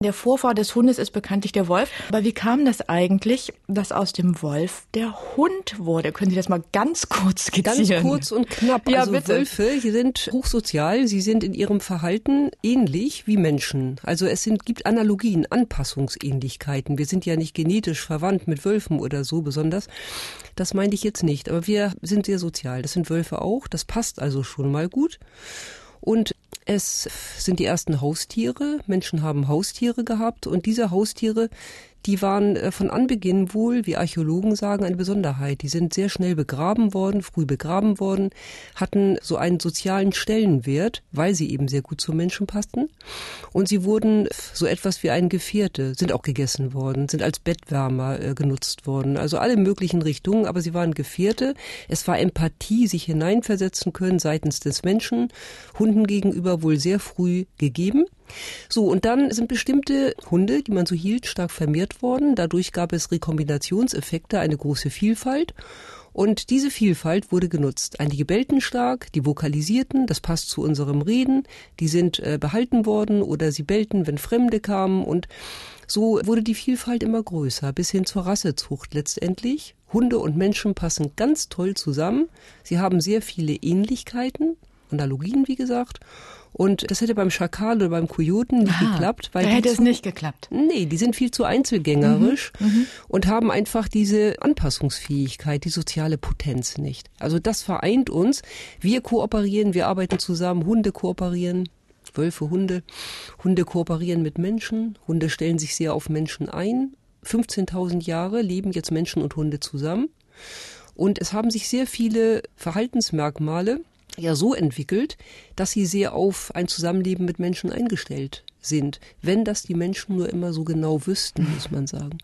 Der Vorfahr des Hundes ist bekanntlich der Wolf. Aber wie kam das eigentlich, dass aus dem Wolf der Hund wurde? Können Sie das mal ganz kurz skizzieren? Ganz kurz und knapp. Ja, also bitte. Wölfe, sind hochsozial. Sie sind in ihrem Verhalten ähnlich wie Menschen. Also es sind, gibt Analogien, Anpassungsähnlichkeiten. Wir sind ja nicht genetisch verwandt mit Wölfen oder so besonders. Das meinte ich jetzt nicht. Aber wir sind sehr sozial. Das sind Wölfe auch. Das passt also schon mal gut. Und es sind die ersten Haustiere. Menschen haben Haustiere gehabt und diese Haustiere, die waren äh, von Anbeginn wohl, wie Archäologen sagen, eine Besonderheit. Die sind sehr schnell begraben worden, früh begraben worden, hatten so einen sozialen Stellenwert, weil sie eben sehr gut zum Menschen passten. Und sie wurden so etwas wie ein Gefährte, sind auch gegessen worden, sind als Bettwärmer äh, genutzt worden. Also alle möglichen Richtungen, aber sie waren Gefährte. Es war Empathie, sich hineinversetzen können seitens des Menschen, Hunden gegenüber wohl sehr früh gegeben. So, und dann sind bestimmte Hunde, die man so hielt, stark vermehrt worden. Dadurch gab es Rekombinationseffekte, eine große Vielfalt. Und diese Vielfalt wurde genutzt. Einige bellten stark, die vokalisierten, das passt zu unserem Reden, die sind äh, behalten worden oder sie bellten, wenn Fremde kamen und so wurde die Vielfalt immer größer, bis hin zur Rassezucht letztendlich. Hunde und Menschen passen ganz toll zusammen. Sie haben sehr viele Ähnlichkeiten, Analogien, wie gesagt. Und das hätte beim Schakal oder beim Kojoten nicht Ah, geklappt, weil da hätte es zu- nicht geklappt. Nee, die sind viel zu einzelgängerisch und haben einfach diese Anpassungsfähigkeit, die soziale Potenz nicht. Also das vereint uns. Wir kooperieren, wir arbeiten zusammen, Hunde kooperieren, Wölfe, Hunde. Hunde kooperieren mit Menschen, Hunde stellen sich sehr auf Menschen ein. 15.000 Jahre leben jetzt Menschen und Hunde zusammen. Und es haben sich sehr viele Verhaltensmerkmale ja so entwickelt, dass sie sehr auf ein Zusammenleben mit Menschen eingestellt sind. Wenn das die Menschen nur immer so genau wüssten, muss man sagen.